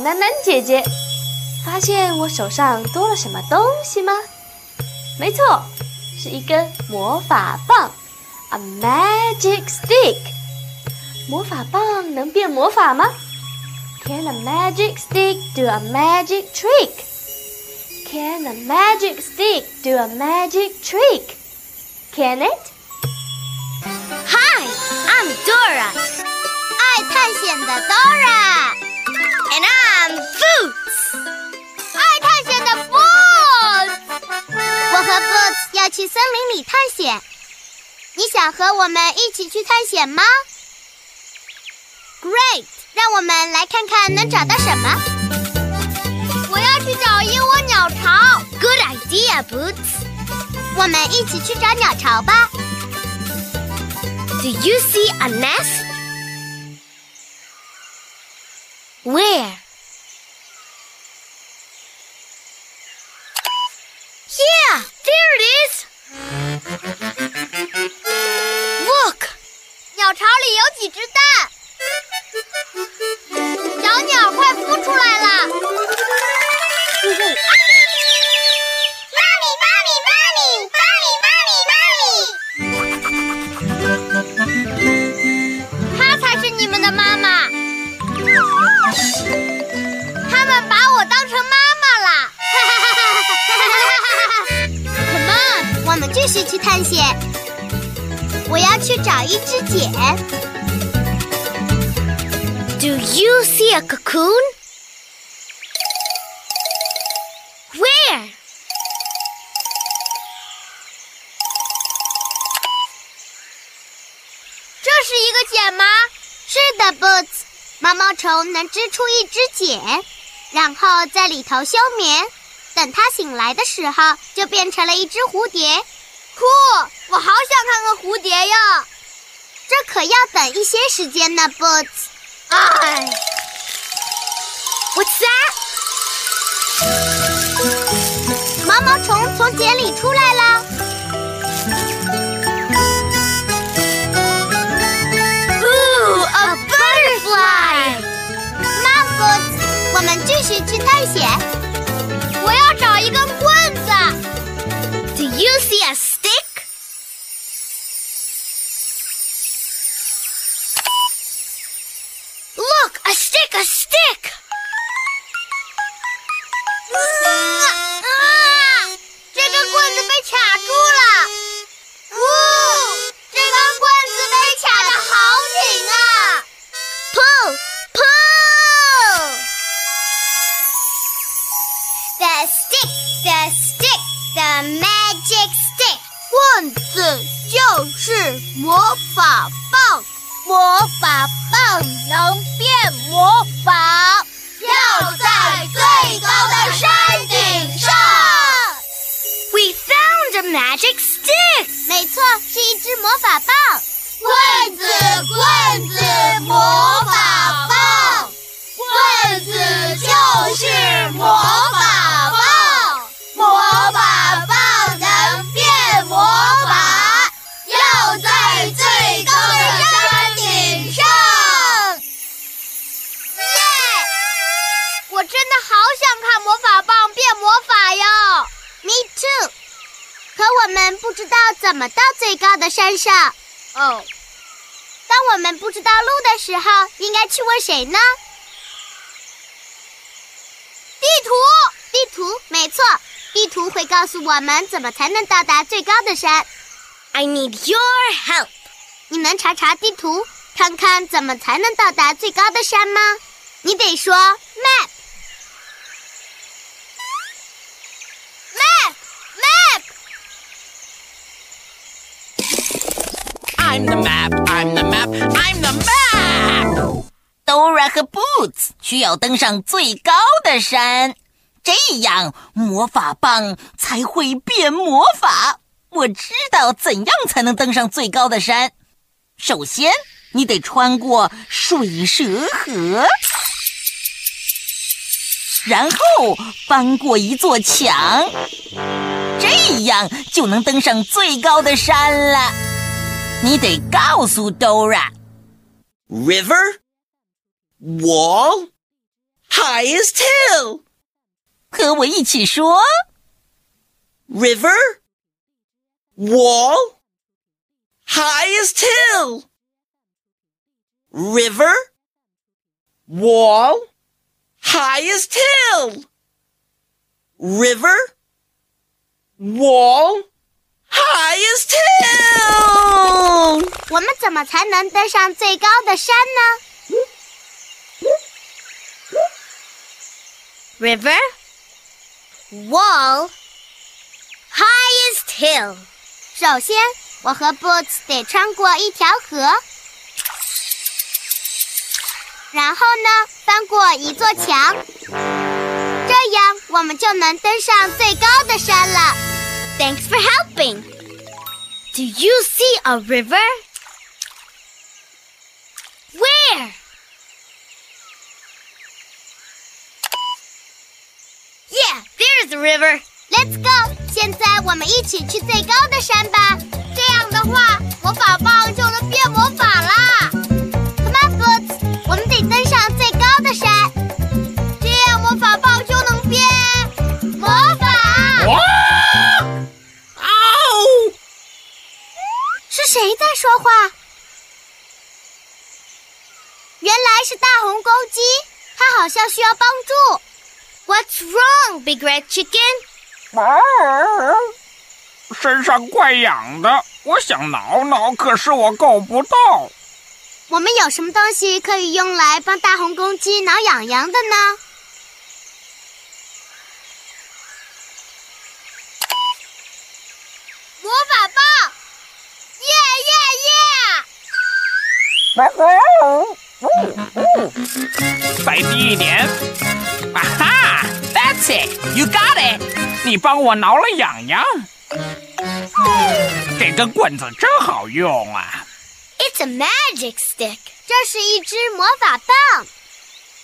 是囡囡姐姐，发现我手上多了什么东西吗？没错，是一根魔法棒，a magic stick。魔法棒能变魔法吗？Can a magic stick do a magic trick? Can a magic stick do a magic trick? Can it? Hi, I'm Dora，爱探险的 Dora。And I'm Boots，爱探险的 Boots。我和 Boots 要去森林里探险，你想和我们一起去探险吗？Great，让我们来看看能找到什么。我要去找一窝鸟巢。Good idea，Boots。我们一起去找鸟巢吧。Do you see a nest? Where? Yeah, there it is. Look，鸟巢里有几只蛋，小鸟快孵出来了。妈咪，妈咪，妈咪，妈咪，妈咪，妈咪。它才是你们的妈妈。他们把我当成妈妈了。Come on，我们继续去探险。我要去找一只茧。Do you see a cocoon? 毛毛虫能织出一只茧，然后在里头休眠。等它醒来的时候，就变成了一只蝴蝶。酷！我好想看看蝴蝶呀。这可要等一些时间呢，Boots。哎，What's that？毛毛虫从茧里出来了。探险魔法棒。不知道怎么到最高的山上。哦，当我们不知道路的时候，应该去问谁呢？地图，地图，没错，地图会告诉我们怎么才能到达最高的山。I need your help. 你能查查地图，看看怎么才能到达最高的山吗？你得说 map。Map! Map! I'm the map, I'm the map, I'm the map! Dora 和 Boots 需要登上最高的山，这样魔法棒才会变魔法。我知道怎样才能登上最高的山。首先，你得穿过水蛇河，然后翻过一座墙，这样就能登上最高的山了。你得告诉 Dora。 River, wall, highest hill. 和我一起说 River, wall, highest hill. River, wall, highest hill. River, wall, highest hill. 我们怎么才能登上最高的山呢？River, wall, highest hill. 首先，我和 Boots 得穿过一条河，然后呢，翻过一座墙，这样我们就能登上最高的山了。Thanks for helping. Do you see a river? Where? Yeah, there's a river. Let's go！现在我们一起去最高的山吧。这样的话，魔法棒就能变魔法啦。 话？原来是大红公鸡，它好像需要帮助。What's wrong, Big Red Chicken? 身上怪痒的，我想挠挠，可是我够不到。我们有什么东西可以用来帮大红公鸡挠痒痒的呢？魔法棒！再低一点。啊哈，That's it, you got it！你帮我挠了痒痒。这根棍子真好用啊！It's a magic stick. 这是一支魔法棒，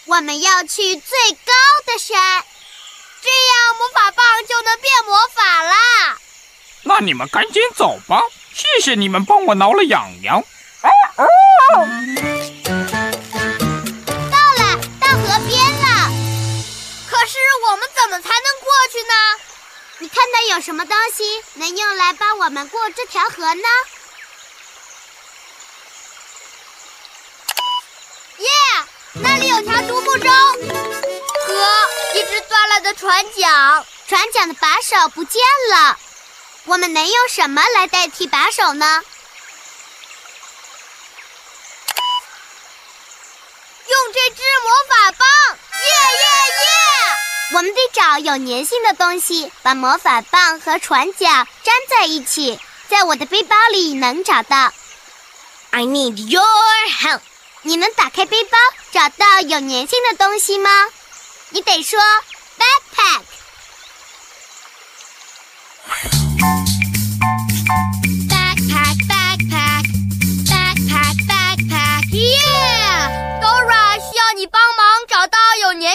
我们要去最高的山，这样魔法棒就能变魔法啦。那你们赶紧走吧，谢谢你们帮我挠了痒痒。到了，到河边了。可是我们怎么才能过去呢？你看到有什么东西能用来帮我们过这条河呢？耶那里有条独木舟和一只断了的船桨。船桨的把手不见了，我们能用什么来代替把手呢？用这支魔法棒！耶耶耶！我们得找有粘性的东西，把魔法棒和船桨粘在一起，在我的背包里能找到。I need your help. 你能打开背包找到有粘性的东西吗？你得说。Backpack,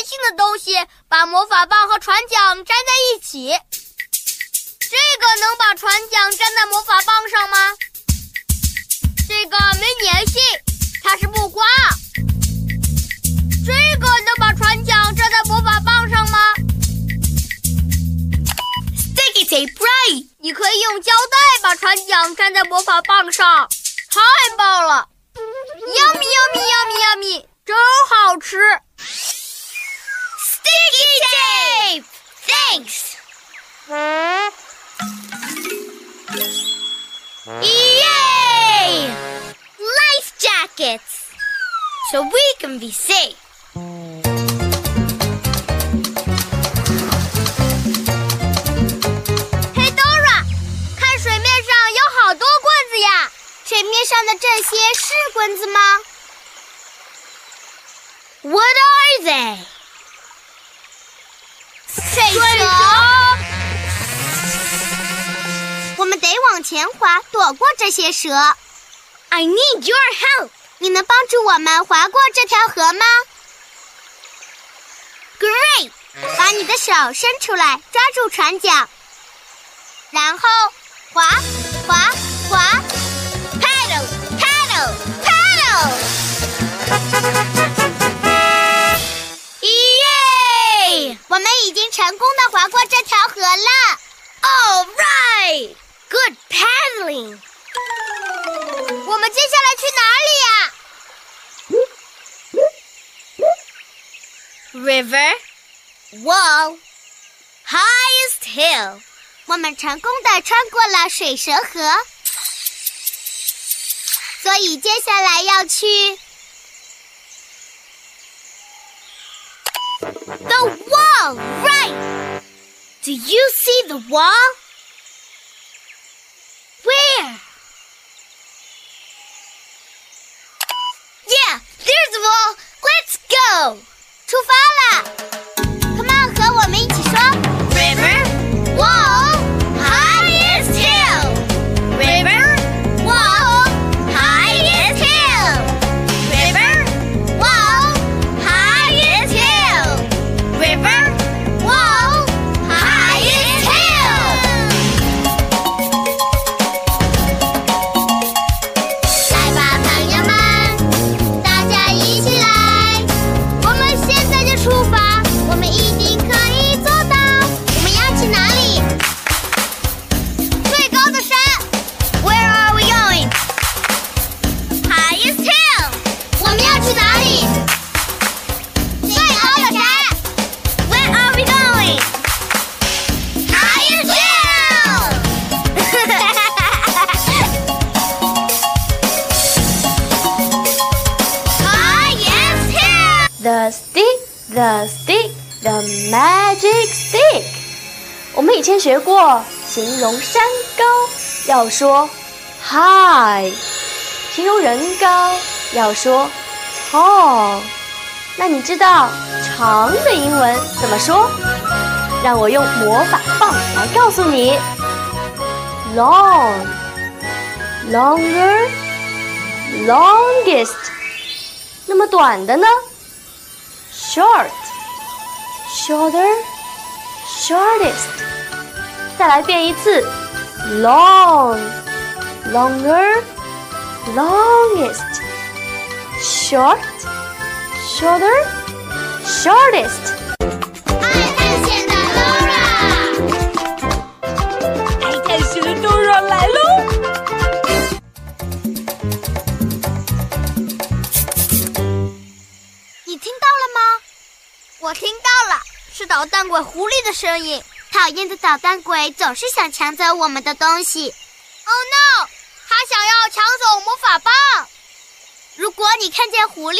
性的东西，把魔法棒和船桨粘在一起。这个能把船桨粘在魔法棒上吗？这个没粘性，它是木瓜。这个能把船桨粘在魔法棒上吗？Sticky tape, right！你可以用胶带把船桨粘在魔法棒上，太棒了！Yummy, yummy, yummy, yummy，真好吃。Sticky tape! Thanks! Yay! Life jackets! So we can be safe. What are they? 水蛇。我们得往前滑，躲过这些蛇。I need your help。你能帮助我们划过这条河吗？Great！把你的手伸出来，抓住船桨，然后划划划我们已经成功的划过这条河了。All right! Good paddling. 我们接下来去哪里呀？River, wall, highest hill. 我们成功的穿过了水蛇河，所以接下来要去 the wall. Right? Do you see the wall? Where? Yeah, there's the wall. Let's go. 出发以前学过，形容山高要说 high，形容人高要说 tall。那你知道长的英文怎么说？让我用魔法棒来告诉你：long, longer, longest。那么短的呢？short, shorter, shortest。再来变一次，long, longer, longest, short, shorter, shortest。爱探险的 Laura，爱探险的 Dora 来喽！你听到了吗？我听到了，是捣蛋鬼狐狸的声音。讨厌的捣蛋鬼总是想抢走我们的东西。Oh no！他想要抢走魔法棒。如果你看见狐狸，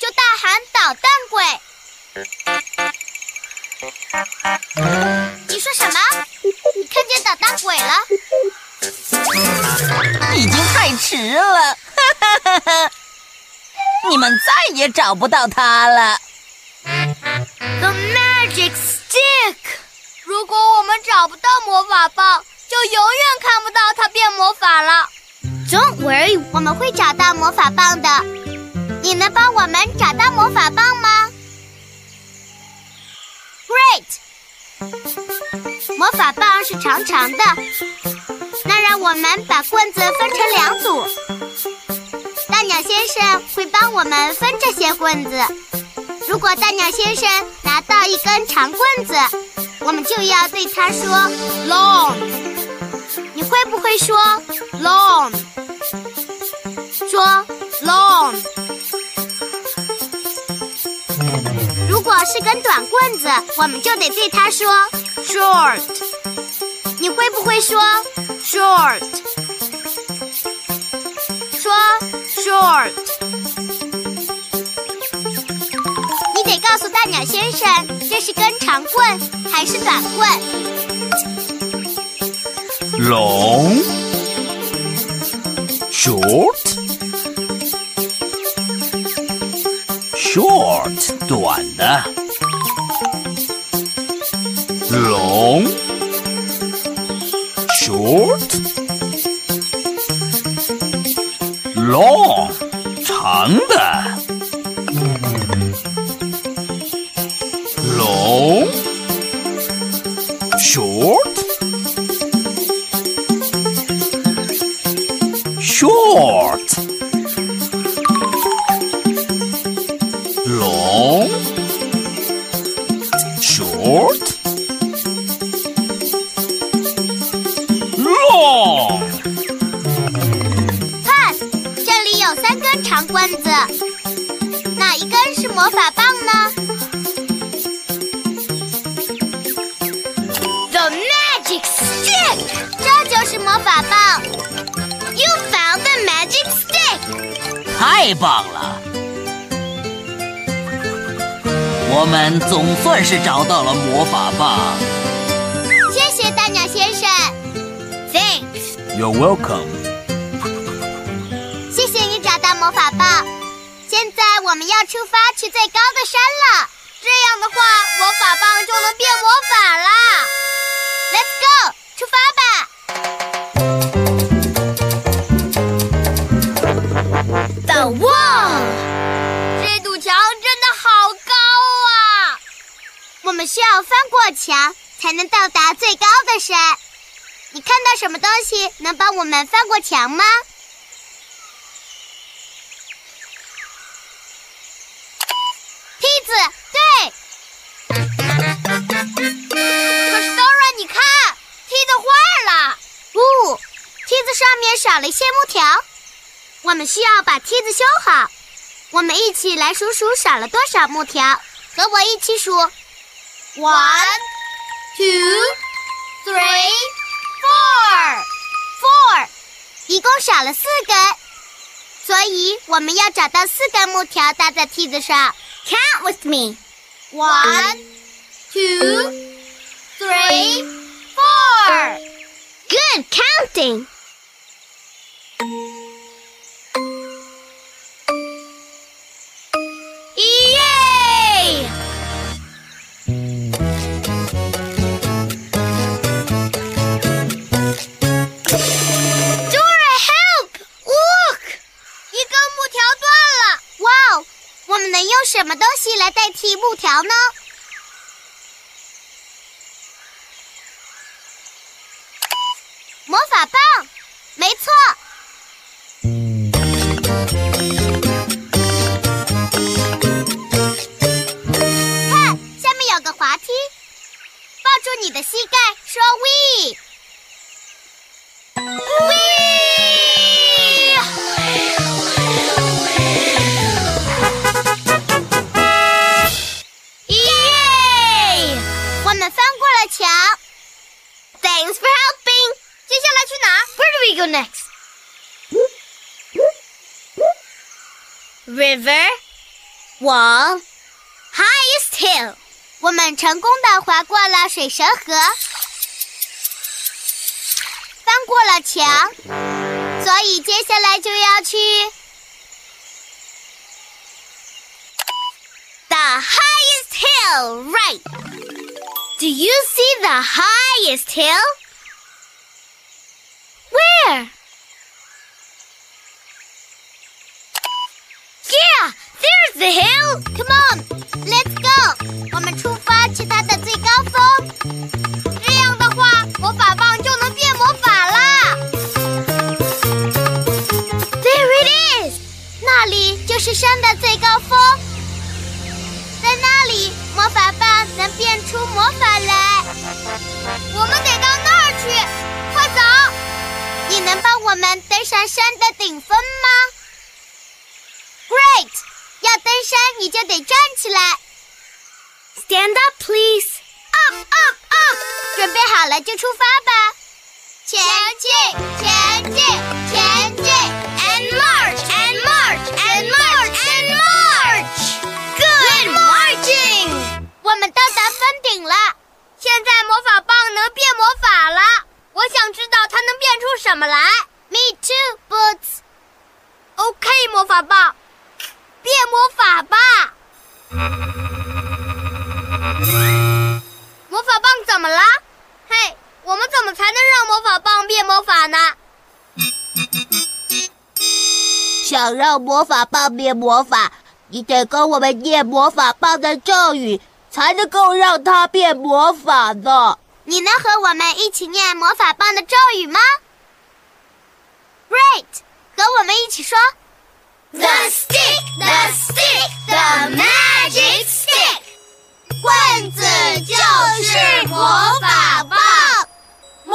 就大喊“捣蛋鬼”。你说什么？你看见捣蛋鬼了？已经太迟了，哈哈哈哈！你们再也找不到他了。The magic。如果我们找不到魔法棒，就永远看不到它变魔法了。Don't worry，我们会找到魔法棒的。你能帮我们找到魔法棒吗？Great！魔法棒是长长的，那让我们把棍子分成两组。大鸟先生会帮我们分这些棍子。如果大鸟先生拿到一根长棍子，我们就要对他说 “long”。你会不会说 “long”？说 “long”。如果是根短棍子，我们就得对他说 “short”。你会不会说 “short”？说 short。你得告诉大鸟先生，这是根长棍还是短棍？Long, short, short 短的，long, short。long 长的长棍子，哪一根是魔法棒呢？The magic stick，这就是魔法棒。You found the magic stick，太棒了！我们总算是找到了魔法棒。谢谢大鸟先生。Thanks，You're welcome。魔法棒，现在我们要出发去最高的山了。这样的话，魔法棒就能变魔法啦。Let's go，出发吧。The wall，这堵墙真的好高啊！我们需要翻过墙才能到达最高的山。你看到什么东西能帮我们翻过墙吗？少了一些木条，我们需要把梯子修好。我们一起来数数少了多少木条，和我一起数：one, two, three, four, four，一共少了四根，所以我们要找到四根木条搭在梯子上。Count with me. One, two, three, four. Good counting. 来代替木条呢？魔法棒，没错。过了水蛇河，翻过了墙，所以接下来就要去 the highest hill. Right. Do you see the highest hill? Where? Yeah, there's the hill. Come on, let's 这样的话，魔法棒就能变魔法啦。There it is. 那里就是山的最高峰。在那里，魔法棒能变出魔法来。我们得到那儿去，快走！你能帮我们登上山的顶峰吗？Great！要登山你就得站起来。好了就出发吧，前进，前进，前进，and march and march and march and march，good marching，我们到达峰顶了，现在魔法棒能变魔法了，我想知道它能变出什么来。Me too, Boots。OK，魔法棒，变魔法吧。魔法棒怎么了？嘿，我们怎么才能让魔法棒变魔法呢？想让魔法棒变魔法，你得跟我们念魔法棒的咒语，才能够让它变魔法的。你能和我们一起念魔法棒的咒语吗？Great，和我们一起说：The stick, the stick, the magic stick。棍子就是魔法棒，魔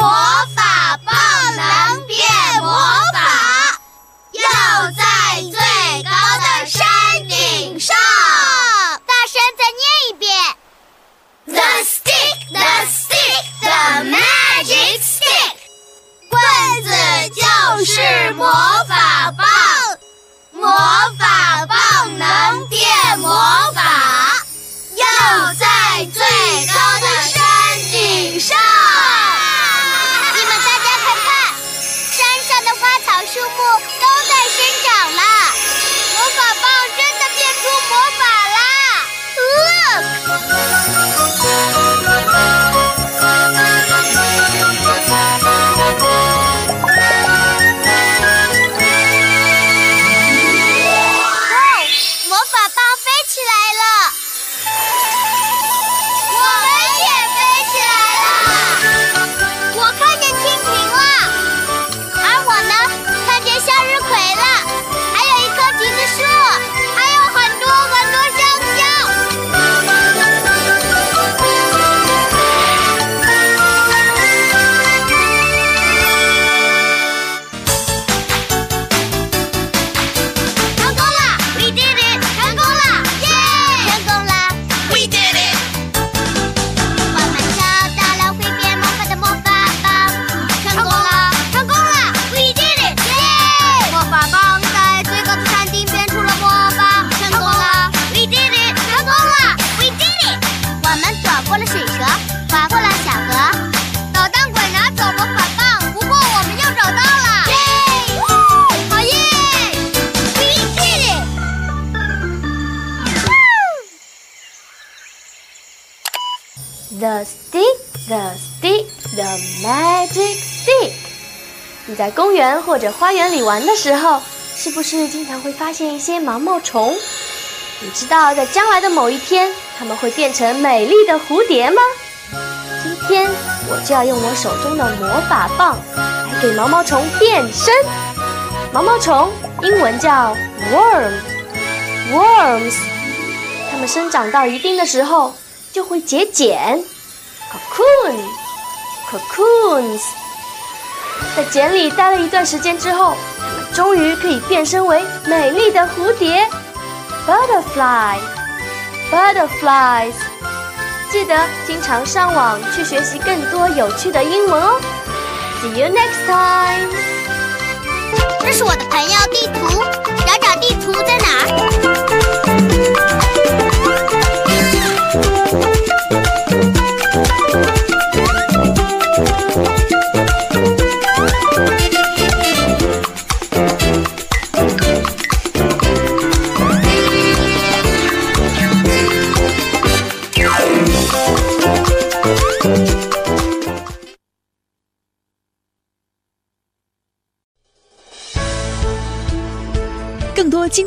法棒能变魔法，要在最高的山顶上。大声再念一遍：The stick, the stick, the magic stick。棍子就是魔法棒，魔法 the magic stick。你在公园或者花园里玩的时候，是不是经常会发现一些毛毛虫？你知道在将来的某一天，它们会变成美丽的蝴蝶吗？今天我就要用我手中的魔法棒来给毛毛虫变身。毛毛虫英文叫 worm，worms。它们生长到一定的时候。就会结茧 Cocoons，在茧里待了一段时间之后，它们终于可以变身为美丽的蝴蝶，butterfly，butterflies。记得经常上网去学习更多有趣的英文哦。See you next time。这是我的朋友地图，找找地图在哪儿？